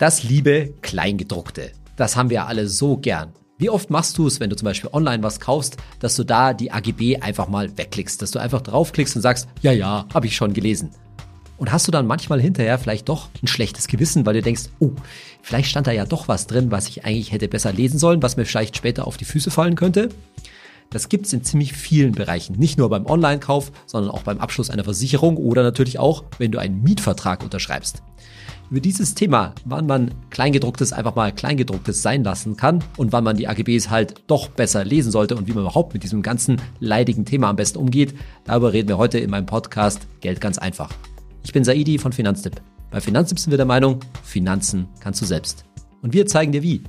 Das liebe Kleingedruckte. Das haben wir alle so gern. Wie oft machst du es, wenn du zum Beispiel online was kaufst, dass du da die AGB einfach mal wegklickst, dass du einfach draufklickst und sagst, ja, ja, habe ich schon gelesen. Und hast du dann manchmal hinterher vielleicht doch ein schlechtes Gewissen, weil du denkst, oh, vielleicht stand da ja doch was drin, was ich eigentlich hätte besser lesen sollen, was mir vielleicht später auf die Füße fallen könnte? Das gibt's in ziemlich vielen Bereichen. Nicht nur beim Online-Kauf, sondern auch beim Abschluss einer Versicherung oder natürlich auch, wenn du einen Mietvertrag unterschreibst über dieses Thema, wann man Kleingedrucktes einfach mal Kleingedrucktes sein lassen kann und wann man die AGBs halt doch besser lesen sollte und wie man überhaupt mit diesem ganzen leidigen Thema am besten umgeht, darüber reden wir heute in meinem Podcast Geld ganz einfach. Ich bin Saidi von Finanztipp. Bei Finanztipp sind wir der Meinung, Finanzen kannst du selbst. Und wir zeigen dir wie.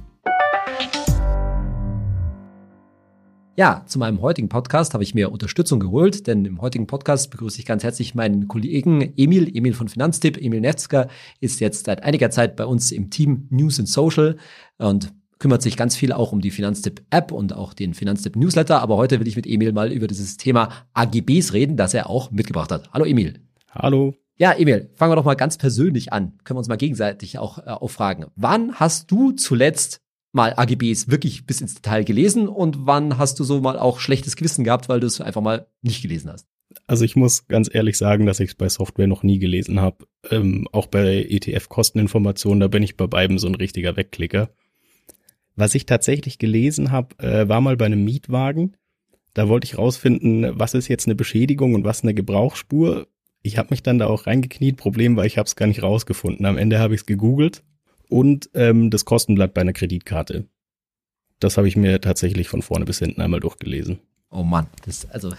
Ja, zu meinem heutigen Podcast habe ich mir Unterstützung geholt, denn im heutigen Podcast begrüße ich ganz herzlich meinen Kollegen Emil, Emil von Finanztipp. Emil Netzker ist jetzt seit einiger Zeit bei uns im Team News and Social und kümmert sich ganz viel auch um die Finanztipp-App und auch den Finanztipp-Newsletter. Aber heute will ich mit Emil mal über dieses Thema AGBs reden, das er auch mitgebracht hat. Hallo Emil. Hallo. Ja, Emil, fangen wir doch mal ganz persönlich an. Können wir uns mal gegenseitig auch äh, auffragen. Wann hast du zuletzt mal AGBs wirklich bis ins Detail gelesen und wann hast du so mal auch schlechtes Gewissen gehabt, weil du es einfach mal nicht gelesen hast? Also ich muss ganz ehrlich sagen, dass ich es bei Software noch nie gelesen habe. Ähm, auch bei ETF-Kosteninformationen, da bin ich bei beiden so ein richtiger Wegklicker. Was ich tatsächlich gelesen habe, äh, war mal bei einem Mietwagen. Da wollte ich rausfinden, was ist jetzt eine Beschädigung und was eine Gebrauchsspur. Ich habe mich dann da auch reingekniet. Problem war, ich habe es gar nicht rausgefunden. Am Ende habe ich es gegoogelt und ähm, das Kostenblatt bei einer Kreditkarte. Das habe ich mir tatsächlich von vorne bis hinten einmal durchgelesen. Oh Mann, das also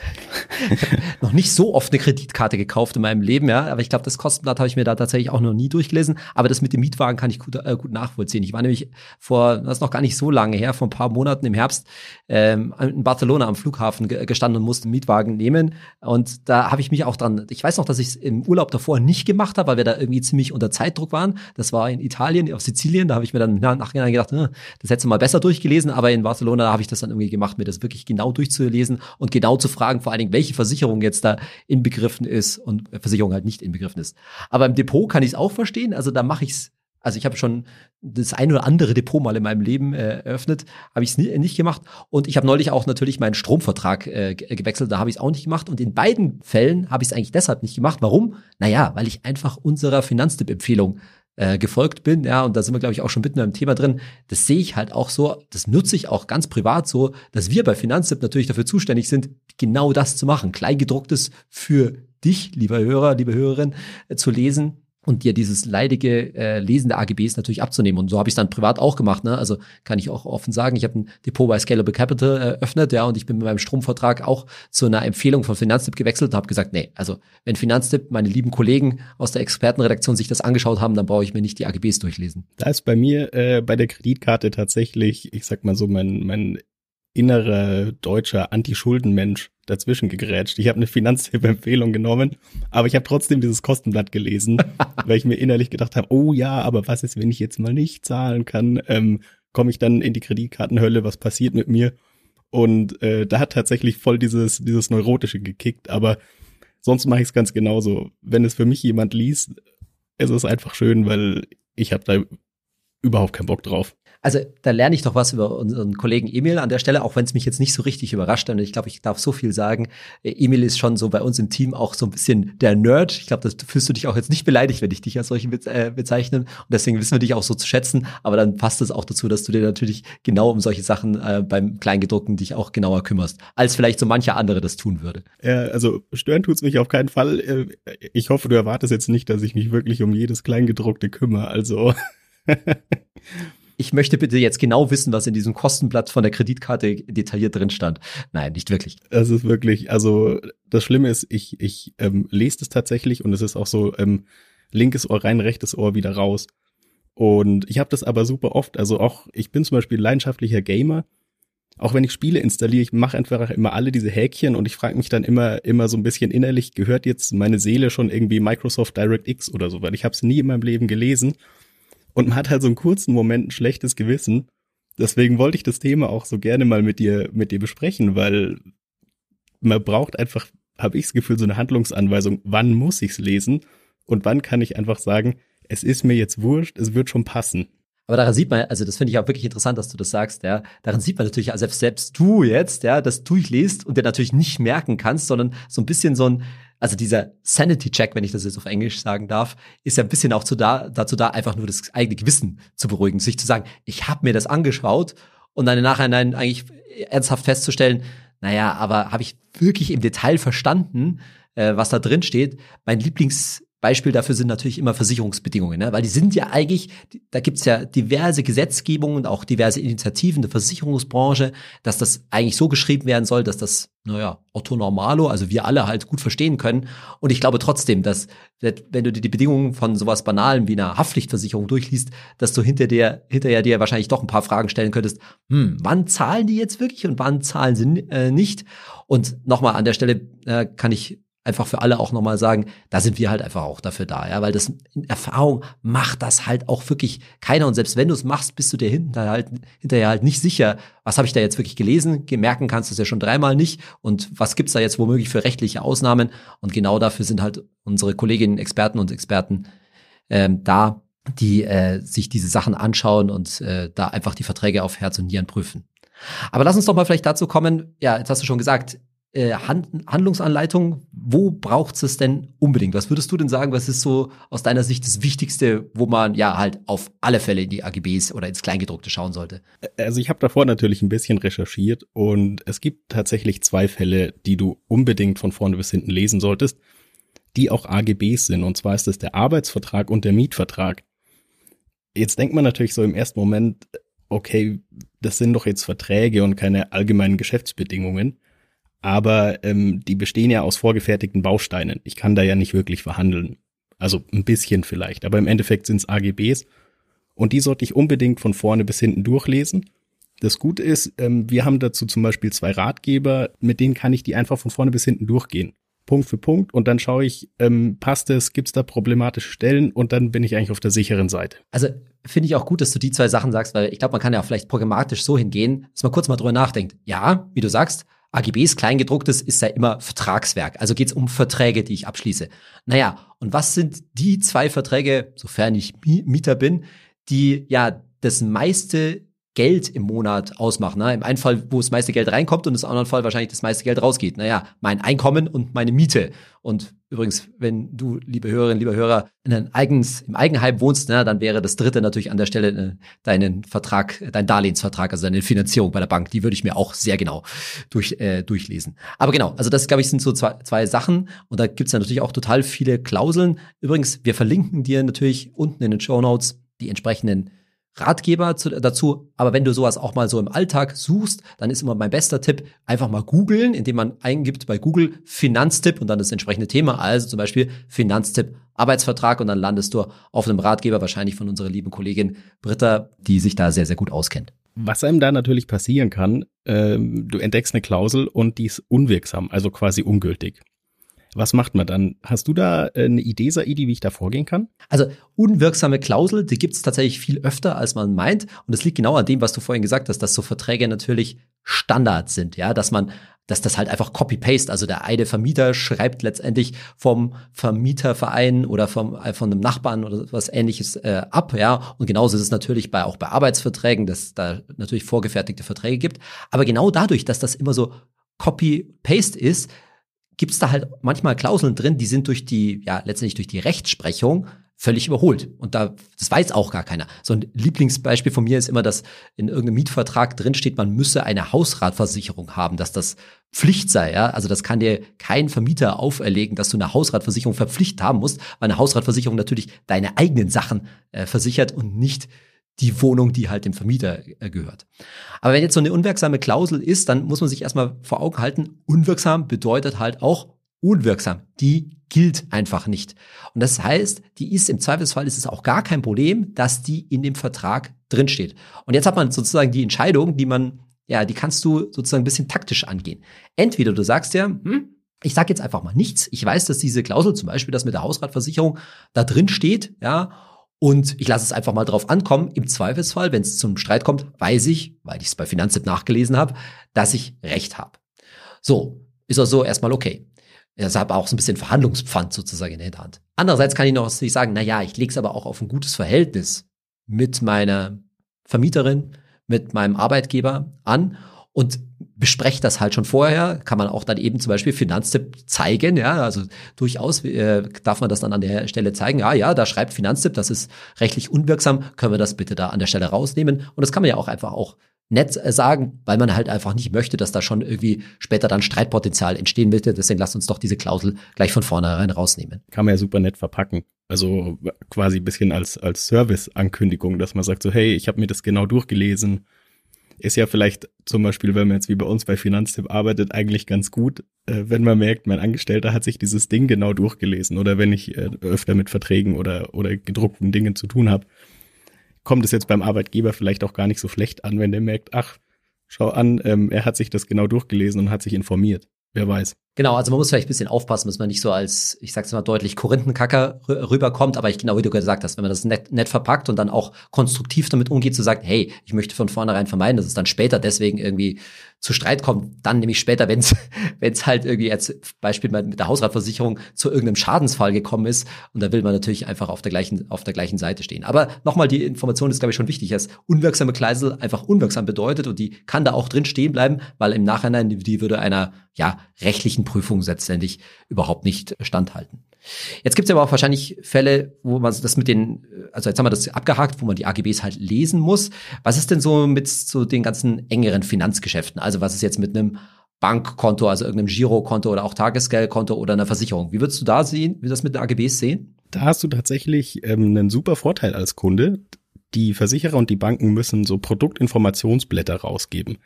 noch nicht so oft eine Kreditkarte gekauft in meinem Leben, ja. Aber ich glaube, das Kostenblatt habe ich mir da tatsächlich auch noch nie durchgelesen. Aber das mit dem Mietwagen kann ich gut, äh, gut nachvollziehen. Ich war nämlich vor, das ist noch gar nicht so lange her, vor ein paar Monaten im Herbst ähm, in Barcelona am Flughafen ge gestanden und musste einen Mietwagen nehmen. Und da habe ich mich auch dran. Ich weiß noch, dass ich es im Urlaub davor nicht gemacht habe, weil wir da irgendwie ziemlich unter Zeitdruck waren. Das war in Italien, auf Sizilien. Da habe ich mir dann nachhinein gedacht, äh, das hättest du mal besser durchgelesen. Aber in Barcelona habe ich das dann irgendwie gemacht, mir das wirklich genau durchzulesen lesen und genau zu fragen, vor allen Dingen, welche Versicherung jetzt da inbegriffen ist und Versicherung halt nicht inbegriffen ist. Aber im Depot kann ich es auch verstehen. Also da mache ich es also ich habe schon das ein oder andere Depot mal in meinem Leben äh, eröffnet, habe ich es nicht gemacht. Und ich habe neulich auch natürlich meinen Stromvertrag äh, gewechselt, da habe ich es auch nicht gemacht. Und in beiden Fällen habe ich es eigentlich deshalb nicht gemacht. Warum? Naja, weil ich einfach unserer Finanztipp-Empfehlung äh, gefolgt bin, ja, und da sind wir, glaube ich, auch schon mitten im Thema drin. Das sehe ich halt auch so, das nutze ich auch ganz privat so, dass wir bei Finanztipp natürlich dafür zuständig sind, genau das zu machen. Kleingedrucktes für dich, lieber Hörer, liebe Hörerin, äh, zu lesen und dir dieses leidige äh, Lesen der AGBs natürlich abzunehmen. Und so habe ich es dann privat auch gemacht. Ne? Also kann ich auch offen sagen, ich habe ein Depot bei Scalable Capital eröffnet, ja, und ich bin mit meinem Stromvertrag auch zu einer Empfehlung von Finanztipp gewechselt und habe gesagt, nee, also wenn Finanztipp, meine lieben Kollegen aus der Expertenredaktion sich das angeschaut haben, dann brauche ich mir nicht die AGBs durchlesen. Da ist bei mir äh, bei der Kreditkarte tatsächlich, ich sag mal so, mein, mein innerer deutscher Anti-Schulden-Mensch dazwischen gegrätscht. Ich habe eine Finanztipp-Empfehlung genommen, aber ich habe trotzdem dieses Kostenblatt gelesen, weil ich mir innerlich gedacht habe, oh ja, aber was ist, wenn ich jetzt mal nicht zahlen kann? Ähm, Komme ich dann in die Kreditkartenhölle? Was passiert mit mir? Und äh, da hat tatsächlich voll dieses, dieses Neurotische gekickt, aber sonst mache ich es ganz genauso. Wenn es für mich jemand liest, ist es einfach schön, weil ich habe da überhaupt keinen Bock drauf. Also da lerne ich doch was über unseren Kollegen Emil an der Stelle, auch wenn es mich jetzt nicht so richtig überrascht. Und ich glaube, ich darf so viel sagen. Emil ist schon so bei uns im Team auch so ein bisschen der Nerd. Ich glaube, das fühlst du dich auch jetzt nicht beleidigt, wenn ich dich als solchen äh, bezeichnen. Und deswegen wissen wir dich auch so zu schätzen. Aber dann passt es auch dazu, dass du dir natürlich genau um solche Sachen äh, beim Kleingedruckten dich auch genauer kümmerst, als vielleicht so mancher andere das tun würde. Ja, also stören tut's mich auf keinen Fall. Äh, ich hoffe, du erwartest jetzt nicht, dass ich mich wirklich um jedes Kleingedruckte kümmere. Also ich möchte bitte jetzt genau wissen, was in diesem Kostenblatt von der Kreditkarte detailliert drin stand. Nein, nicht wirklich. Es ist wirklich, also das Schlimme ist, ich, ich ähm, lese das tatsächlich und es ist auch so ähm, linkes Ohr rein, rechtes Ohr wieder raus. Und ich habe das aber super oft. Also auch, ich bin zum Beispiel leidenschaftlicher Gamer. Auch wenn ich Spiele installiere, ich mache einfach immer alle diese Häkchen und ich frage mich dann immer, immer so ein bisschen innerlich, gehört jetzt meine Seele schon irgendwie Microsoft DirectX oder so, weil ich habe es nie in meinem Leben gelesen. Und man hat halt so einen kurzen Moment ein schlechtes Gewissen. Deswegen wollte ich das Thema auch so gerne mal mit dir, mit dir besprechen, weil man braucht einfach, habe ich das Gefühl, so eine Handlungsanweisung, wann muss ich's lesen und wann kann ich einfach sagen, es ist mir jetzt wurscht, es wird schon passen. Aber daran sieht man, also das finde ich auch wirklich interessant, dass du das sagst, ja. Daran sieht man natürlich, also selbst du jetzt, ja, das durchliest und dir natürlich nicht merken kannst, sondern so ein bisschen so ein, also dieser Sanity-Check, wenn ich das jetzt auf Englisch sagen darf, ist ja ein bisschen auch zu da, dazu da, einfach nur das eigene Gewissen zu beruhigen, sich zu sagen, ich habe mir das angeschaut und dann im Nachhinein eigentlich ernsthaft festzustellen, naja, aber habe ich wirklich im Detail verstanden, äh, was da drin steht? Mein Lieblings Beispiel dafür sind natürlich immer Versicherungsbedingungen, ne? weil die sind ja eigentlich, da gibt's ja diverse Gesetzgebungen und auch diverse Initiativen der Versicherungsbranche, dass das eigentlich so geschrieben werden soll, dass das, naja, Otto Normalo, also wir alle halt gut verstehen können. Und ich glaube trotzdem, dass wenn du dir die Bedingungen von sowas Banalem wie einer Haftpflichtversicherung durchliest, dass du hinter dir, hinterher dir wahrscheinlich doch ein paar Fragen stellen könntest, hm, wann zahlen die jetzt wirklich und wann zahlen sie äh, nicht? Und nochmal an der Stelle äh, kann ich einfach für alle auch nochmal sagen, da sind wir halt einfach auch dafür da, ja, weil das in Erfahrung macht das halt auch wirklich keiner. Und selbst wenn du es machst, bist du dir hinterher halt, hinterher halt nicht sicher, was habe ich da jetzt wirklich gelesen, merken kannst du es ja schon dreimal nicht. Und was gibt's da jetzt womöglich für rechtliche Ausnahmen? Und genau dafür sind halt unsere Kolleginnen, Experten und Experten ähm, da, die äh, sich diese Sachen anschauen und äh, da einfach die Verträge auf Herz und Nieren prüfen. Aber lass uns doch mal vielleicht dazu kommen, ja, jetzt hast du schon gesagt, äh, Hand Handlungsanleitung, wo braucht es denn unbedingt? Was würdest du denn sagen, was ist so aus deiner Sicht das Wichtigste, wo man ja halt auf alle Fälle in die AGBs oder ins Kleingedruckte schauen sollte? Also ich habe davor natürlich ein bisschen recherchiert und es gibt tatsächlich zwei Fälle, die du unbedingt von vorne bis hinten lesen solltest, die auch AGBs sind. Und zwar ist es der Arbeitsvertrag und der Mietvertrag. Jetzt denkt man natürlich so im ersten Moment, okay, das sind doch jetzt Verträge und keine allgemeinen Geschäftsbedingungen aber ähm, die bestehen ja aus vorgefertigten Bausteinen. Ich kann da ja nicht wirklich verhandeln. Also ein bisschen vielleicht, aber im Endeffekt sind es AGBs und die sollte ich unbedingt von vorne bis hinten durchlesen. Das Gute ist, ähm, wir haben dazu zum Beispiel zwei Ratgeber, mit denen kann ich die einfach von vorne bis hinten durchgehen. Punkt für Punkt und dann schaue ich, ähm, passt es, gibt es da problematische Stellen und dann bin ich eigentlich auf der sicheren Seite. Also finde ich auch gut, dass du die zwei Sachen sagst, weil ich glaube, man kann ja vielleicht programmatisch so hingehen, dass man kurz mal drüber nachdenkt. Ja, wie du sagst, AGBs, Kleingedrucktes, ist ja immer Vertragswerk. Also geht es um Verträge, die ich abschließe. Naja, und was sind die zwei Verträge, sofern ich Mieter bin, die ja das meiste Geld im Monat ausmachen. Ne? Im einen Fall, wo das meiste Geld reinkommt und im anderen Fall wahrscheinlich das meiste Geld rausgeht. Naja, mein Einkommen und meine Miete. Und übrigens, wenn du, liebe Hörerinnen, lieber Hörer, in ein eigens, im Eigenheim wohnst, ne, dann wäre das dritte natürlich an der Stelle äh, deinen Vertrag, dein Darlehensvertrag, also deine Finanzierung bei der Bank. Die würde ich mir auch sehr genau durch, äh, durchlesen. Aber genau, also das, glaube ich, sind so zwei, zwei Sachen. Und da gibt's ja natürlich auch total viele Klauseln. Übrigens, wir verlinken dir natürlich unten in den Show Notes die entsprechenden Ratgeber zu, dazu. Aber wenn du sowas auch mal so im Alltag suchst, dann ist immer mein bester Tipp, einfach mal googeln, indem man eingibt bei Google Finanztipp und dann das entsprechende Thema, also zum Beispiel Finanztipp Arbeitsvertrag und dann landest du auf einem Ratgeber, wahrscheinlich von unserer lieben Kollegin Britta, die sich da sehr, sehr gut auskennt. Was einem da natürlich passieren kann, ähm, du entdeckst eine Klausel und die ist unwirksam, also quasi ungültig. Was macht man dann? Hast du da äh, eine Idee, Saidi, wie ich da vorgehen kann? Also unwirksame Klausel, die gibt es tatsächlich viel öfter, als man meint. Und das liegt genau an dem, was du vorhin gesagt hast, dass so Verträge natürlich Standard sind, ja, dass man dass das halt einfach Copy-Paste, also der eine Vermieter schreibt letztendlich vom Vermieterverein oder vom, äh, von einem Nachbarn oder was ähnliches äh, ab, ja. Und genauso ist es natürlich bei, auch bei Arbeitsverträgen, dass da natürlich vorgefertigte Verträge gibt. Aber genau dadurch, dass das immer so Copy-Paste ist, gibt es da halt manchmal Klauseln drin, die sind durch die, ja, letztendlich durch die Rechtsprechung völlig überholt. Und da, das weiß auch gar keiner. So ein Lieblingsbeispiel von mir ist immer, dass in irgendeinem Mietvertrag drin steht, man müsse eine Hausratversicherung haben, dass das Pflicht sei, ja. Also das kann dir kein Vermieter auferlegen, dass du eine Hausratversicherung verpflichtet haben musst, weil eine Hausratversicherung natürlich deine eigenen Sachen äh, versichert und nicht die Wohnung, die halt dem Vermieter äh, gehört. Aber wenn jetzt so eine unwirksame Klausel ist, dann muss man sich erstmal vor Augen halten, unwirksam bedeutet halt auch unwirksam. Die gilt einfach nicht. Und das heißt, die ist im Zweifelsfall ist es auch gar kein Problem, dass die in dem Vertrag drinsteht. Und jetzt hat man sozusagen die Entscheidung, die man, ja, die kannst du sozusagen ein bisschen taktisch angehen. Entweder du sagst ja, hm, ich sage jetzt einfach mal nichts. Ich weiß, dass diese Klausel, zum Beispiel das mit der Hausratversicherung, da drin steht, ja, und ich lasse es einfach mal drauf ankommen. Im Zweifelsfall, wenn es zum Streit kommt, weiß ich, weil ich es bei Finanztipp nachgelesen habe, dass ich Recht habe. So, ist also erstmal okay. Habe auch so ein bisschen Verhandlungspfand sozusagen in der Hinterhand. Andererseits kann ich noch sagen, na ja, ich lege es aber auch auf ein gutes Verhältnis mit meiner Vermieterin, mit meinem Arbeitgeber an und bespreche das halt schon vorher, kann man auch dann eben zum Beispiel Finanztipp zeigen, ja, also durchaus äh, darf man das dann an der Stelle zeigen, ja, ja, da schreibt Finanztipp, das ist rechtlich unwirksam, können wir das bitte da an der Stelle rausnehmen und das kann man ja auch einfach auch nett äh, sagen, weil man halt einfach nicht möchte, dass da schon irgendwie später dann Streitpotenzial entstehen wird. Deswegen lasst uns doch diese Klausel gleich von vornherein rausnehmen. Kann man ja super nett verpacken. Also quasi ein bisschen als, als Service-Ankündigung, dass man sagt so, hey, ich habe mir das genau durchgelesen. Ist ja vielleicht zum Beispiel, wenn man jetzt wie bei uns bei Finanztipp arbeitet, eigentlich ganz gut, äh, wenn man merkt, mein Angestellter hat sich dieses Ding genau durchgelesen oder wenn ich äh, öfter mit Verträgen oder, oder gedruckten Dingen zu tun habe kommt es jetzt beim Arbeitgeber vielleicht auch gar nicht so schlecht an, wenn der merkt, ach, schau an, ähm, er hat sich das genau durchgelesen und hat sich informiert. Wer weiß. Genau, also man muss vielleicht ein bisschen aufpassen, dass man nicht so als, ich sag's mal deutlich, Korinthenkacker rüberkommt, aber ich genau wie du gesagt hast, wenn man das nett, nett verpackt und dann auch konstruktiv damit umgeht, zu sagen, hey, ich möchte von vornherein vermeiden, dass es dann später deswegen irgendwie zu Streit kommt, dann nämlich später, wenn es halt irgendwie jetzt Beispiel mit der Hausratversicherung zu irgendeinem Schadensfall gekommen ist und da will man natürlich einfach auf der gleichen auf der gleichen Seite stehen. Aber nochmal, die Information ist glaube ich schon wichtig, dass unwirksame Kleisel einfach unwirksam bedeutet und die kann da auch drin stehen bleiben, weil im Nachhinein die würde einer ja rechtlichen Prüfung letztendlich überhaupt nicht standhalten. Jetzt gibt es aber auch wahrscheinlich Fälle, wo man das mit den, also jetzt haben wir das abgehakt, wo man die AGBs halt lesen muss. Was ist denn so mit so den ganzen engeren Finanzgeschäften? Also was ist jetzt mit einem Bankkonto, also irgendeinem Girokonto oder auch Tagesgeldkonto oder einer Versicherung? Wie würdest du da sehen, wie das mit den AGBs sehen? Da hast du tatsächlich ähm, einen super Vorteil als Kunde. Die Versicherer und die Banken müssen so Produktinformationsblätter rausgeben.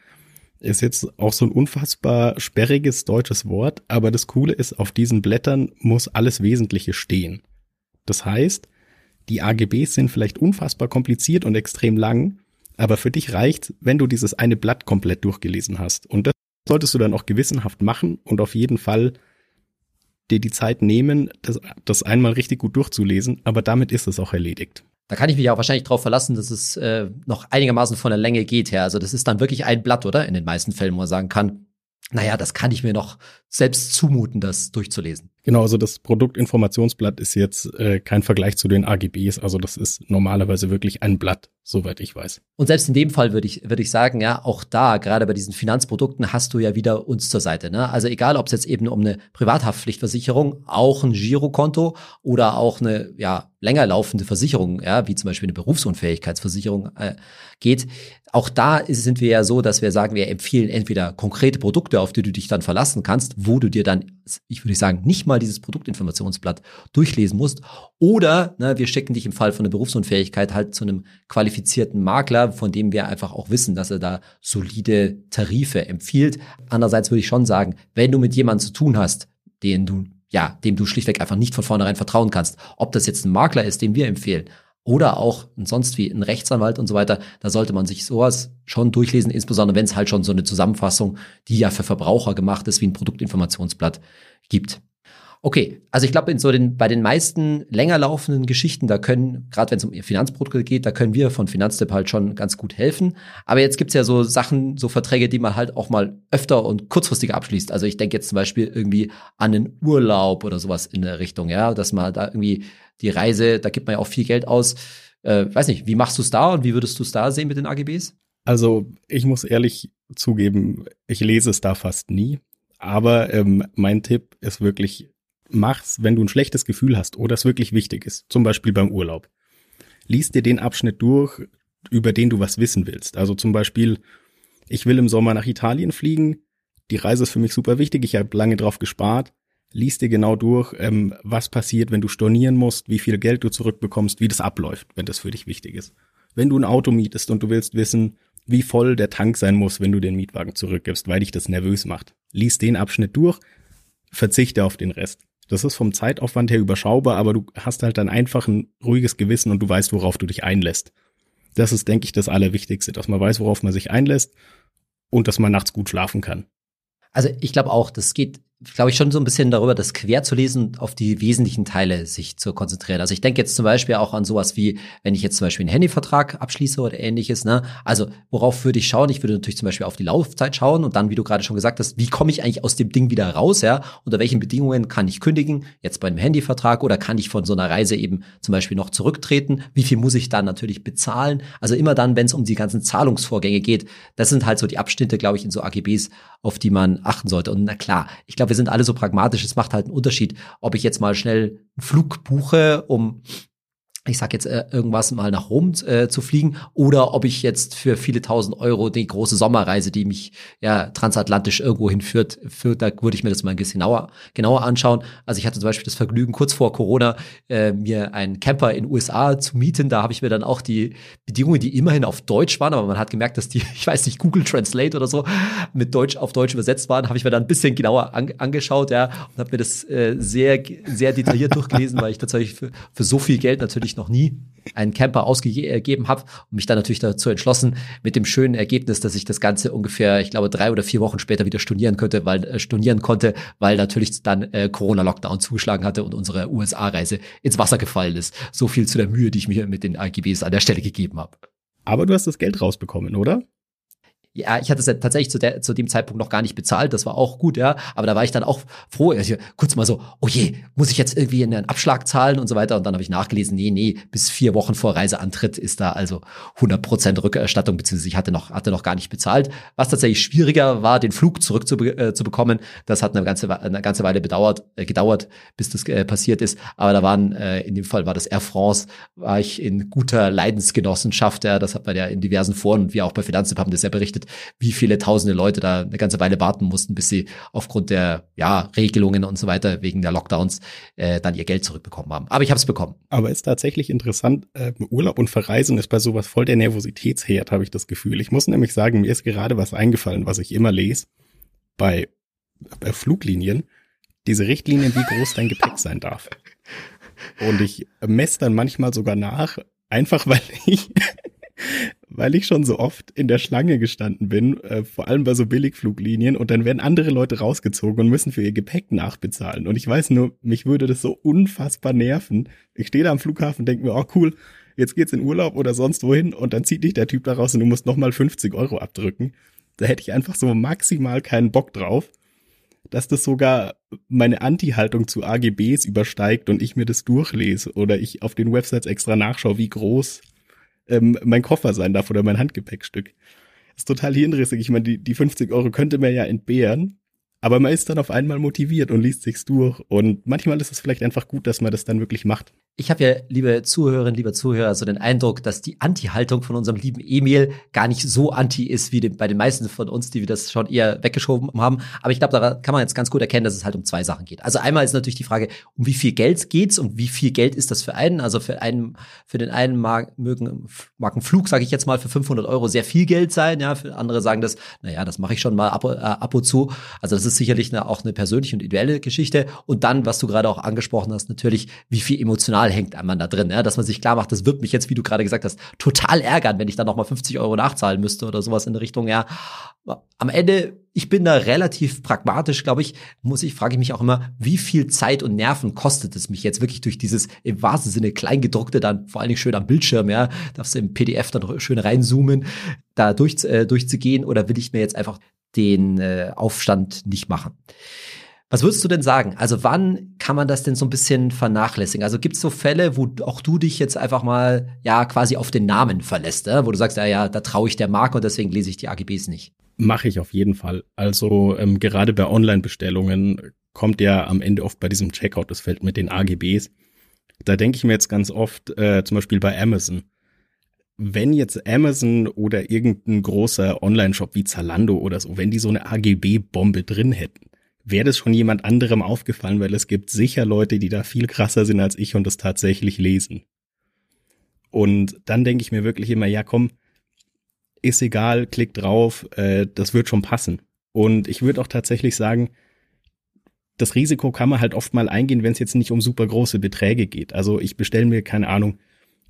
Ist jetzt auch so ein unfassbar sperriges deutsches Wort, aber das Coole ist, auf diesen Blättern muss alles Wesentliche stehen. Das heißt, die AGBs sind vielleicht unfassbar kompliziert und extrem lang, aber für dich reicht, wenn du dieses eine Blatt komplett durchgelesen hast. Und das solltest du dann auch gewissenhaft machen und auf jeden Fall dir die Zeit nehmen, das, das einmal richtig gut durchzulesen, aber damit ist es auch erledigt. Da kann ich mich auch wahrscheinlich darauf verlassen, dass es äh, noch einigermaßen von der Länge geht her. Also das ist dann wirklich ein Blatt, oder? In den meisten Fällen, wo man sagen kann, naja, das kann ich mir noch selbst zumuten, das durchzulesen. Genau, also das Produktinformationsblatt ist jetzt äh, kein Vergleich zu den AGBs, also das ist normalerweise wirklich ein Blatt, soweit ich weiß. Und selbst in dem Fall würde ich, würde ich sagen, ja, auch da, gerade bei diesen Finanzprodukten, hast du ja wieder uns zur Seite. Ne? Also egal, ob es jetzt eben um eine Privathaftpflichtversicherung, auch ein Girokonto oder auch eine ja, länger laufende Versicherung, ja, wie zum Beispiel eine Berufsunfähigkeitsversicherung äh, geht, auch da sind wir ja so, dass wir sagen, wir empfehlen entweder konkrete Produkte, auf die du dich dann verlassen kannst, wo du dir dann, ich würde sagen, nicht mal dieses Produktinformationsblatt durchlesen musst, oder ne, wir schicken dich im Fall von der Berufsunfähigkeit halt zu einem qualifizierten Makler, von dem wir einfach auch wissen, dass er da solide Tarife empfiehlt. Andererseits würde ich schon sagen, wenn du mit jemandem zu tun hast, den du ja, dem du schlichtweg einfach nicht von vornherein vertrauen kannst. Ob das jetzt ein Makler ist, den wir empfehlen, oder auch sonst wie ein Rechtsanwalt und so weiter, da sollte man sich sowas schon durchlesen, insbesondere wenn es halt schon so eine Zusammenfassung, die ja für Verbraucher gemacht ist, wie ein Produktinformationsblatt gibt. Okay, also ich glaube, so bei den meisten länger laufenden Geschichten, da können, gerade wenn es um Finanzprodukte geht, da können wir von Finanztipp halt schon ganz gut helfen. Aber jetzt gibt's ja so Sachen, so Verträge, die man halt auch mal öfter und kurzfristiger abschließt. Also ich denke jetzt zum Beispiel irgendwie an einen Urlaub oder sowas in der Richtung, ja, dass man da irgendwie die Reise, da gibt man ja auch viel Geld aus. Äh, weiß nicht, wie machst du es da und wie würdest du es da sehen mit den AGBs? Also ich muss ehrlich zugeben, ich lese es da fast nie. Aber ähm, mein Tipp ist wirklich, mach's, wenn du ein schlechtes Gefühl hast oder es wirklich wichtig ist. Zum Beispiel beim Urlaub. Lies dir den Abschnitt durch, über den du was wissen willst. Also zum Beispiel, ich will im Sommer nach Italien fliegen. Die Reise ist für mich super wichtig. Ich habe lange drauf gespart liest dir genau durch, ähm, was passiert, wenn du stornieren musst, wie viel Geld du zurückbekommst, wie das abläuft, wenn das für dich wichtig ist. Wenn du ein Auto mietest und du willst wissen, wie voll der Tank sein muss, wenn du den Mietwagen zurückgibst, weil dich das nervös macht. Lies den Abschnitt durch, verzichte auf den Rest. Das ist vom Zeitaufwand her überschaubar, aber du hast halt dann einfach ein ruhiges Gewissen und du weißt, worauf du dich einlässt. Das ist, denke ich, das Allerwichtigste, dass man weiß, worauf man sich einlässt und dass man nachts gut schlafen kann. Also ich glaube auch, das geht glaube ich, schon so ein bisschen darüber, das quer zu lesen und auf die wesentlichen Teile sich zu konzentrieren. Also ich denke jetzt zum Beispiel auch an sowas wie, wenn ich jetzt zum Beispiel einen Handyvertrag abschließe oder ähnliches, ne? Also worauf würde ich schauen? Ich würde natürlich zum Beispiel auf die Laufzeit schauen und dann, wie du gerade schon gesagt hast, wie komme ich eigentlich aus dem Ding wieder raus, ja? Unter welchen Bedingungen kann ich kündigen? Jetzt bei einem Handyvertrag oder kann ich von so einer Reise eben zum Beispiel noch zurücktreten? Wie viel muss ich dann natürlich bezahlen? Also immer dann, wenn es um die ganzen Zahlungsvorgänge geht, das sind halt so die Abschnitte, glaube ich, in so AGBs, auf die man achten sollte. Und na klar, ich glaube, wir sind alle so pragmatisch. Es macht halt einen Unterschied, ob ich jetzt mal schnell einen Flug buche, um ich sag jetzt äh, irgendwas mal nach Rom äh, zu fliegen oder ob ich jetzt für viele tausend Euro die große Sommerreise, die mich ja transatlantisch irgendwo hinführt, führt, da würde ich mir das mal ein bisschen genauer, genauer anschauen. Also ich hatte zum Beispiel das Vergnügen, kurz vor Corona äh, mir einen Camper in USA zu mieten. Da habe ich mir dann auch die Bedingungen, die immerhin auf Deutsch waren, aber man hat gemerkt, dass die, ich weiß nicht, Google Translate oder so mit Deutsch auf Deutsch übersetzt waren, habe ich mir dann ein bisschen genauer an, angeschaut, ja, und habe mir das äh, sehr, sehr detailliert durchgelesen, weil ich tatsächlich für, für so viel Geld natürlich noch nie einen Camper ausgegeben habe und mich dann natürlich dazu entschlossen, mit dem schönen Ergebnis, dass ich das Ganze ungefähr, ich glaube, drei oder vier Wochen später wieder stornieren könnte, weil äh, konnte, weil natürlich dann äh, Corona-Lockdown zugeschlagen hatte und unsere USA-Reise ins Wasser gefallen ist. So viel zu der Mühe, die ich mir mit den AGBs an der Stelle gegeben habe. Aber du hast das Geld rausbekommen, oder? Ja, ich hatte es ja tatsächlich zu, der, zu dem Zeitpunkt noch gar nicht bezahlt, das war auch gut, ja, aber da war ich dann auch froh, also kurz mal so, oh je, muss ich jetzt irgendwie einen Abschlag zahlen und so weiter? Und dann habe ich nachgelesen, nee, nee, bis vier Wochen vor Reiseantritt ist da also 100 Prozent Rückerstattung, beziehungsweise ich hatte noch, hatte noch gar nicht bezahlt, was tatsächlich schwieriger war, den Flug zurück zu, äh, zu bekommen, das hat eine ganze, eine ganze Weile bedauert, äh, gedauert, bis das äh, passiert ist, aber da waren, äh, in dem Fall war das Air France, war ich in guter Leidensgenossenschaft, ja, das hat man ja in diversen Foren wir auch bei Finanztipp haben das ja berichtet, wie viele tausende Leute da eine ganze Weile warten mussten, bis sie aufgrund der ja, Regelungen und so weiter wegen der Lockdowns äh, dann ihr Geld zurückbekommen haben. Aber ich habe es bekommen. Aber ist tatsächlich interessant, äh, Urlaub und Verreisen ist bei sowas voll der Nervositätsherd, habe ich das Gefühl. Ich muss nämlich sagen, mir ist gerade was eingefallen, was ich immer lese bei, bei Fluglinien. Diese Richtlinien, wie groß dein Gepäck sein darf. Und ich messe dann manchmal sogar nach, einfach weil ich weil ich schon so oft in der Schlange gestanden bin, äh, vor allem bei so Billigfluglinien, und dann werden andere Leute rausgezogen und müssen für ihr Gepäck nachbezahlen. Und ich weiß nur, mich würde das so unfassbar nerven. Ich stehe da am Flughafen denke mir, oh cool, jetzt geht's in Urlaub oder sonst wohin und dann zieht dich der Typ da raus und du musst nochmal 50 Euro abdrücken. Da hätte ich einfach so maximal keinen Bock drauf, dass das sogar meine Anti-Haltung zu AGBs übersteigt und ich mir das durchlese oder ich auf den Websites extra nachschaue, wie groß ähm, mein Koffer sein darf oder mein Handgepäckstück. Das ist total hirnrissig. Ich meine, die, die 50 Euro könnte man ja entbehren, aber man ist dann auf einmal motiviert und liest sich's durch. Und manchmal ist es vielleicht einfach gut, dass man das dann wirklich macht ich habe ja, liebe Zuhörerinnen, lieber Zuhörer, so den Eindruck, dass die Anti-Haltung von unserem lieben Emil gar nicht so anti ist wie bei den meisten von uns, die wir das schon eher weggeschoben haben. Aber ich glaube, da kann man jetzt ganz gut erkennen, dass es halt um zwei Sachen geht. Also einmal ist natürlich die Frage, um wie viel Geld geht's und wie viel Geld ist das für einen? Also für einen, für den einen mag, mögen, mag ein Flug, sage ich jetzt mal, für 500 Euro sehr viel Geld sein. Ja, für andere sagen das, naja, das mache ich schon mal ab, äh, ab und zu. Also das ist sicherlich eine, auch eine persönliche und ideelle Geschichte. Und dann, was du gerade auch angesprochen hast, natürlich, wie viel emotional emotional hängt man da drin, ja? dass man sich klar macht, das wird mich jetzt, wie du gerade gesagt hast, total ärgern, wenn ich dann nochmal 50 Euro nachzahlen müsste oder sowas in der Richtung, ja. Am Ende, ich bin da relativ pragmatisch, glaube ich, muss ich, frage ich mich auch immer, wie viel Zeit und Nerven kostet es mich jetzt wirklich durch dieses im wahrsten Sinne Kleingedruckte dann vor allen Dingen schön am Bildschirm, ja, darfst du im PDF dann schön reinzoomen, da durch, äh, durchzugehen oder will ich mir jetzt einfach den äh, Aufstand nicht machen? Was würdest du denn sagen? Also wann kann man das denn so ein bisschen vernachlässigen? Also gibt es so Fälle, wo auch du dich jetzt einfach mal ja quasi auf den Namen verlässt, äh? wo du sagst, ja, ja, da traue ich der Marke und deswegen lese ich die AGBs nicht? Mache ich auf jeden Fall. Also ähm, gerade bei Online-Bestellungen kommt ja am Ende oft bei diesem Checkout das Feld mit den AGBs. Da denke ich mir jetzt ganz oft, äh, zum Beispiel bei Amazon, wenn jetzt Amazon oder irgendein großer Online-Shop wie Zalando oder so, wenn die so eine AGB-Bombe drin hätten, wäre das schon jemand anderem aufgefallen, weil es gibt sicher Leute, die da viel krasser sind als ich und das tatsächlich lesen. Und dann denke ich mir wirklich immer, ja komm, ist egal, klick drauf, äh, das wird schon passen. Und ich würde auch tatsächlich sagen, das Risiko kann man halt oft mal eingehen, wenn es jetzt nicht um super große Beträge geht. Also ich bestelle mir, keine Ahnung,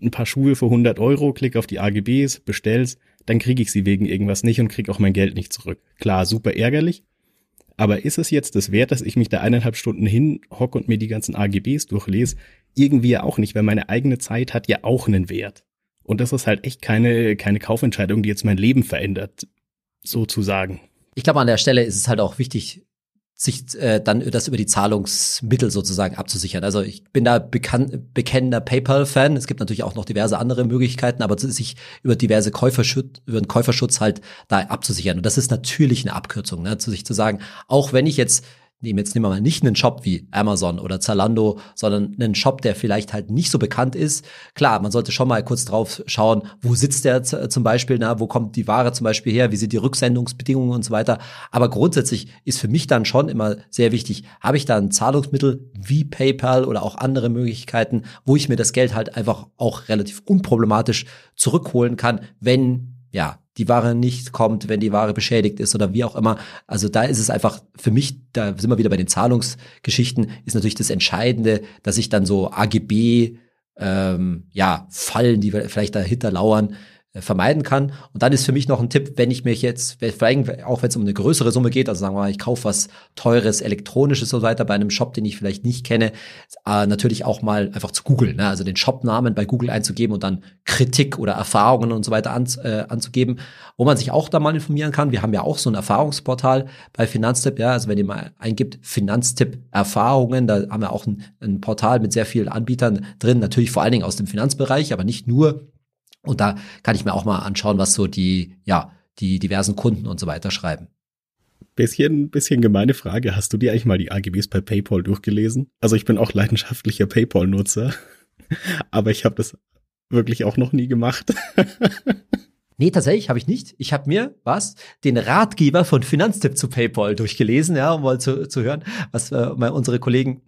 ein paar Schuhe für 100 Euro, klick auf die AGBs, bestell's, dann kriege ich sie wegen irgendwas nicht und krieg auch mein Geld nicht zurück. Klar, super ärgerlich, Aber ist es jetzt das wert, dass ich mich da eineinhalb Stunden hinhocke und mir die ganzen AGBs durchlese? Irgendwie ja auch nicht, weil meine eigene Zeit hat ja auch einen Wert. Und das ist halt echt keine, keine Kaufentscheidung, die jetzt mein Leben verändert, sozusagen. Ich glaube, an der Stelle ist es halt auch wichtig, sich äh, dann das über die Zahlungsmittel sozusagen abzusichern. Also ich bin da bekannt, bekennender PayPal-Fan. Es gibt natürlich auch noch diverse andere Möglichkeiten, aber sich über diverse Käuferschutz, über den Käuferschutz halt da abzusichern. Und das ist natürlich eine Abkürzung, ne? zu sich zu sagen, auch wenn ich jetzt nehmen jetzt nehmen wir mal nicht einen Shop wie Amazon oder Zalando, sondern einen Shop, der vielleicht halt nicht so bekannt ist. Klar, man sollte schon mal kurz drauf schauen, wo sitzt der zum Beispiel, na, wo kommt die Ware zum Beispiel her, wie sind die Rücksendungsbedingungen und so weiter. Aber grundsätzlich ist für mich dann schon immer sehr wichtig, habe ich da ein Zahlungsmittel wie PayPal oder auch andere Möglichkeiten, wo ich mir das Geld halt einfach auch relativ unproblematisch zurückholen kann, wenn ja, die Ware nicht kommt, wenn die Ware beschädigt ist oder wie auch immer. Also da ist es einfach für mich, da sind wir wieder bei den Zahlungsgeschichten, ist natürlich das Entscheidende, dass ich dann so AGB ähm, ja Fallen, die vielleicht dahinter lauern, vermeiden kann. Und dann ist für mich noch ein Tipp, wenn ich mich jetzt, vielleicht auch wenn es um eine größere Summe geht, also sagen wir mal, ich kaufe was teures, elektronisches und so weiter bei einem Shop, den ich vielleicht nicht kenne, äh, natürlich auch mal einfach zu googeln, ne? also den Shopnamen bei Google einzugeben und dann Kritik oder Erfahrungen und so weiter an, äh, anzugeben, wo man sich auch da mal informieren kann. Wir haben ja auch so ein Erfahrungsportal bei Finanztipp, ja, also wenn ihr mal eingibt Finanztipp Erfahrungen, da haben wir auch ein, ein Portal mit sehr vielen Anbietern drin, natürlich vor allen Dingen aus dem Finanzbereich, aber nicht nur und da kann ich mir auch mal anschauen, was so die, ja, die diversen Kunden und so weiter schreiben. Bisschen, bisschen gemeine Frage. Hast du dir eigentlich mal die AGBs bei PayPal durchgelesen? Also ich bin auch leidenschaftlicher PayPal-Nutzer, aber ich habe das wirklich auch noch nie gemacht. Nee, tatsächlich habe ich nicht. Ich habe mir was den Ratgeber von Finanztipp zu PayPal durchgelesen, ja, um mal zu, zu hören, was äh, unsere Kollegen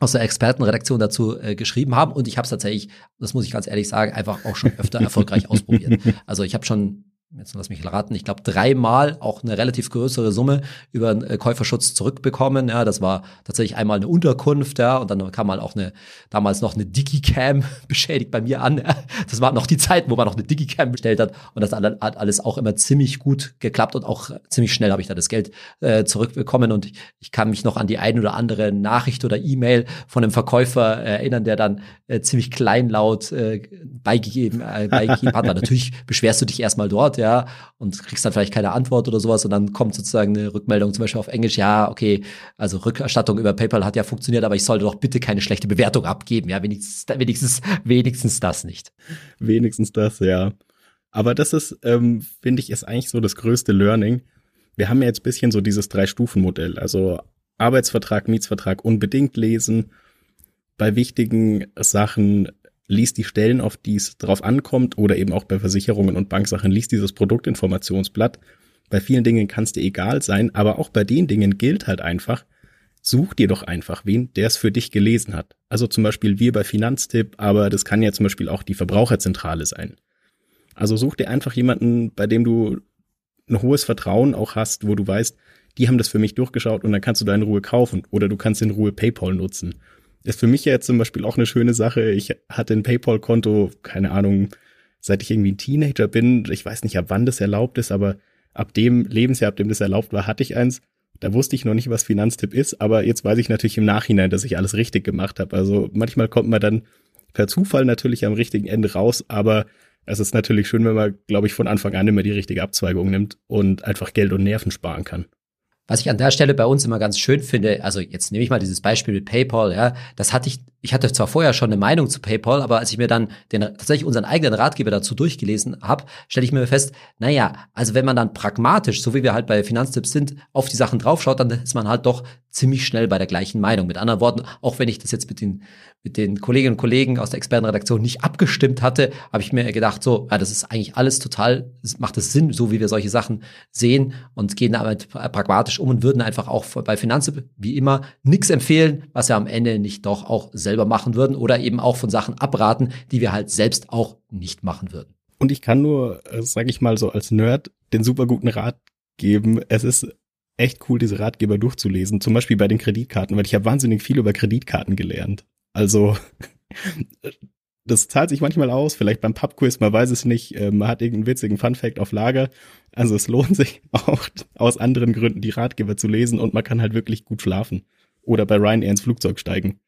aus der Expertenredaktion dazu äh, geschrieben haben. Und ich habe es tatsächlich, das muss ich ganz ehrlich sagen, einfach auch schon öfter erfolgreich ausprobiert. Also ich habe schon jetzt lass mich raten, ich glaube dreimal auch eine relativ größere Summe über einen äh, Käuferschutz zurückbekommen. Ja, das war tatsächlich einmal eine Unterkunft, ja, und dann kam mal auch eine, damals noch eine Digicam beschädigt bei mir an. Ja. Das war noch die Zeit, wo man noch eine Digicam bestellt hat und das hat alles auch immer ziemlich gut geklappt und auch ziemlich schnell habe ich da das Geld äh, zurückbekommen und ich, ich, kann mich noch an die ein oder andere Nachricht oder E-Mail von einem Verkäufer äh, erinnern, der dann äh, ziemlich kleinlaut äh, beigegeben, beigegeben hat. Natürlich beschwerst du dich erstmal dort, ja, ja, und kriegst dann vielleicht keine Antwort oder sowas und dann kommt sozusagen eine Rückmeldung zum Beispiel auf Englisch, ja, okay, also Rückerstattung über PayPal hat ja funktioniert, aber ich sollte doch bitte keine schlechte Bewertung abgeben, ja, wenigstens, wenigstens, wenigstens das nicht. Wenigstens das, ja. Aber das ist, ähm, finde ich, ist eigentlich so das größte Learning. Wir haben ja jetzt bisschen so dieses Drei-Stufen-Modell, also Arbeitsvertrag, Mietsvertrag unbedingt lesen, bei wichtigen Sachen liest die Stellen, auf die es drauf ankommt, oder eben auch bei Versicherungen und Banksachen, liest dieses Produktinformationsblatt. Bei vielen Dingen kann es dir egal sein, aber auch bei den Dingen gilt halt einfach, such dir doch einfach wen, der es für dich gelesen hat. Also zum Beispiel wir bei Finanztipp, aber das kann ja zum Beispiel auch die Verbraucherzentrale sein. Also such dir einfach jemanden, bei dem du ein hohes Vertrauen auch hast, wo du weißt, die haben das für mich durchgeschaut und dann kannst du da in Ruhe kaufen oder du kannst in Ruhe PayPal nutzen ist für mich ja jetzt zum Beispiel auch eine schöne Sache. Ich hatte ein PayPal-Konto, keine Ahnung, seit ich irgendwie ein Teenager bin. Ich weiß nicht, ab wann das erlaubt ist, aber ab dem Lebensjahr, ab dem das erlaubt war, hatte ich eins. Da wusste ich noch nicht, was Finanztipp ist, aber jetzt weiß ich natürlich im Nachhinein, dass ich alles richtig gemacht habe. Also manchmal kommt man dann per Zufall natürlich am richtigen Ende raus, aber es ist natürlich schön, wenn man, glaube ich, von Anfang an immer die richtige Abzweigung nimmt und einfach Geld und Nerven sparen kann. Was ich an der Stelle bei uns immer ganz schön finde, also jetzt nehme ich mal dieses Beispiel mit PayPal, ja, das hatte ich, ich hatte zwar vorher schon eine Meinung zu PayPal, aber als ich mir dann den, tatsächlich unseren eigenen Ratgeber dazu durchgelesen habe, stelle ich mir fest, naja, also wenn man dann pragmatisch, so wie wir halt bei Finanztipps sind, auf die Sachen draufschaut, dann ist man halt doch ziemlich schnell bei der gleichen Meinung. Mit anderen Worten, auch wenn ich das jetzt mit den, mit den Kolleginnen und Kollegen aus der Expertenredaktion nicht abgestimmt hatte, habe ich mir gedacht, so, ja, das ist eigentlich alles total, macht es Sinn, so wie wir solche Sachen sehen und gehen damit pragmatisch um und würden einfach auch bei Finanzen wie immer nichts empfehlen, was wir am Ende nicht doch auch selber machen würden oder eben auch von Sachen abraten, die wir halt selbst auch nicht machen würden. Und ich kann nur, äh, sage ich mal so als Nerd, den super guten Rat geben. Es ist echt cool, diese Ratgeber durchzulesen. Zum Beispiel bei den Kreditkarten, weil ich habe wahnsinnig viel über Kreditkarten gelernt. Also das zahlt sich manchmal aus, vielleicht beim Pubquiz, man weiß es nicht, äh, man hat irgendeinen witzigen Funfact auf Lager. Also es lohnt sich auch aus anderen Gründen die Ratgeber zu lesen und man kann halt wirklich gut schlafen. Oder bei Ryanair ins Flugzeug steigen.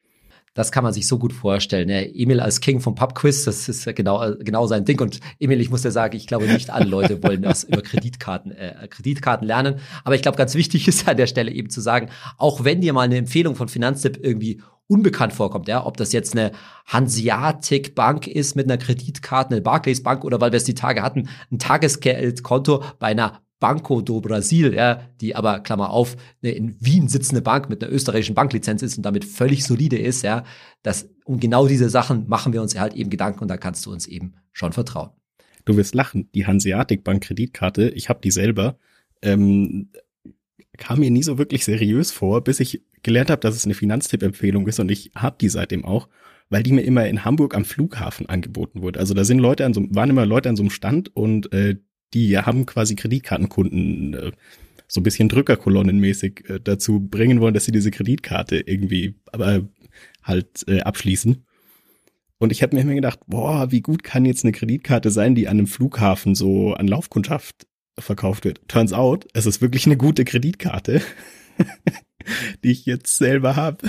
Das kann man sich so gut vorstellen. Ja, Emil als King vom Pubquiz, das ist genau, genau sein Ding. Und Emil, ich muss dir sagen, ich glaube, nicht alle Leute wollen das über Kreditkarten, äh, Kreditkarten lernen. Aber ich glaube, ganz wichtig ist an der Stelle eben zu sagen, auch wenn dir mal eine Empfehlung von Finanztipp irgendwie unbekannt vorkommt, ja, ob das jetzt eine Hanseatic Bank ist mit einer Kreditkarte, eine Barclays Bank oder weil wir es die Tage hatten, ein Tagesgeldkonto bei einer Banco do Brasil, ja, die aber, Klammer auf, eine in Wien sitzende Bank mit einer österreichischen Banklizenz ist und damit völlig solide ist, ja, das, um genau diese Sachen machen wir uns halt eben Gedanken und da kannst du uns eben schon vertrauen. Du wirst lachen, die Hanseatic Bank Kreditkarte, ich habe die selber, ähm, kam mir nie so wirklich seriös vor, bis ich gelernt habe, dass es eine Finanztipp-Empfehlung ist und ich habe die seitdem auch, weil die mir immer in Hamburg am Flughafen angeboten wurde. Also da sind Leute an so, waren immer Leute an so einem Stand und äh, die haben quasi Kreditkartenkunden äh, so ein bisschen Drückerkolonnenmäßig äh, dazu bringen wollen, dass sie diese Kreditkarte irgendwie aber halt äh, abschließen. Und ich habe mir immer gedacht, boah, wie gut kann jetzt eine Kreditkarte sein, die an einem Flughafen so an Laufkundschaft verkauft wird. Turns out, es ist wirklich eine gute Kreditkarte, die ich jetzt selber habe.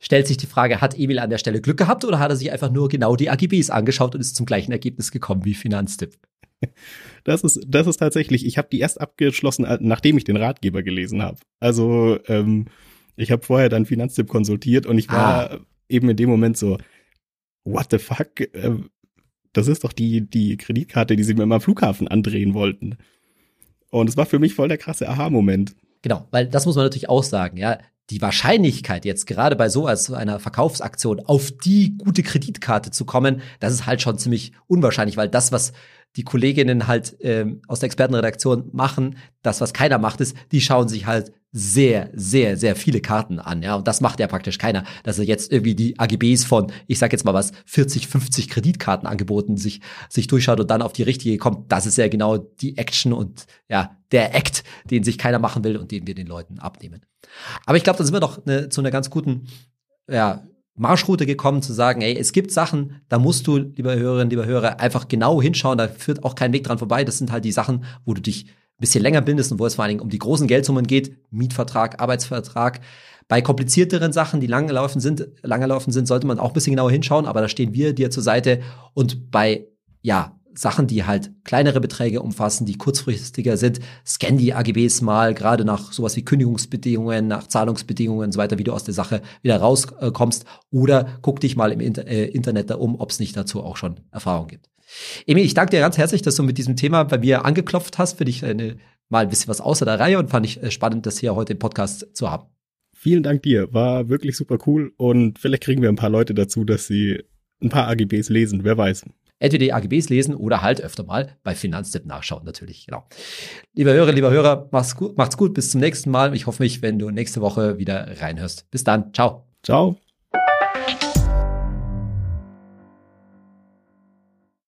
Stellt sich die Frage, hat Emil an der Stelle Glück gehabt oder hat er sich einfach nur genau die AGBs angeschaut und ist zum gleichen Ergebnis gekommen wie Finanztipp? Das ist, das ist tatsächlich, ich habe die erst abgeschlossen, nachdem ich den Ratgeber gelesen habe. Also ähm, ich habe vorher dann Finanztipp konsultiert und ich war ah. eben in dem Moment so, what the fuck? Äh, das ist doch die, die Kreditkarte, die sie mir immer am Flughafen andrehen wollten. Und es war für mich voll der krasse Aha-Moment. Genau, weil das muss man natürlich auch sagen, ja. Die Wahrscheinlichkeit jetzt gerade bei so einer Verkaufsaktion auf die gute Kreditkarte zu kommen, das ist halt schon ziemlich unwahrscheinlich, weil das, was die Kolleginnen halt ähm, aus der Expertenredaktion machen, das, was keiner macht, ist, die schauen sich halt sehr, sehr, sehr viele Karten an. Ja, und das macht ja praktisch keiner, dass er jetzt irgendwie die AGBs von, ich sag jetzt mal was, 40, 50 Kreditkartenangeboten sich, sich durchschaut und dann auf die richtige kommt. Das ist ja genau die Action und ja, der Act, den sich keiner machen will und den wir den Leuten abnehmen. Aber ich glaube, da sind wir doch ne, zu einer ganz guten ja, Marschroute gekommen, zu sagen, ey, es gibt Sachen, da musst du, lieber Hörerinnen, lieber Hörer, einfach genau hinschauen, da führt auch kein Weg dran vorbei. Das sind halt die Sachen, wo du dich ein bisschen länger bindest und wo es vor allen Dingen um die großen Geldsummen geht, Mietvertrag, Arbeitsvertrag. Bei komplizierteren Sachen, die lange laufen sind, lange laufen sind, sollte man auch ein bisschen genauer hinschauen, aber da stehen wir dir zur Seite. Und bei, ja, Sachen, die halt kleinere Beträge umfassen, die kurzfristiger sind, scan die AGBs mal, gerade nach sowas wie Kündigungsbedingungen, nach Zahlungsbedingungen und so weiter, wie du aus der Sache wieder rauskommst. Oder guck dich mal im Inter äh, Internet da um, ob es nicht dazu auch schon Erfahrung gibt. Emil, ich danke dir ganz herzlich, dass du mit diesem Thema bei mir angeklopft hast. Für dich eine, mal ein bisschen was außer der Reihe und fand ich äh, spannend, das hier heute im Podcast zu haben. Vielen Dank dir, war wirklich super cool und vielleicht kriegen wir ein paar Leute dazu, dass sie ein paar AGBs lesen, wer weiß entweder die AGBs lesen oder halt öfter mal bei Finanztipp nachschauen, natürlich. Genau. Lieber Hörer, lieber Hörer, macht's gut, macht's gut, bis zum nächsten Mal. Ich hoffe mich, wenn du nächste Woche wieder reinhörst. Bis dann. Ciao. Ciao.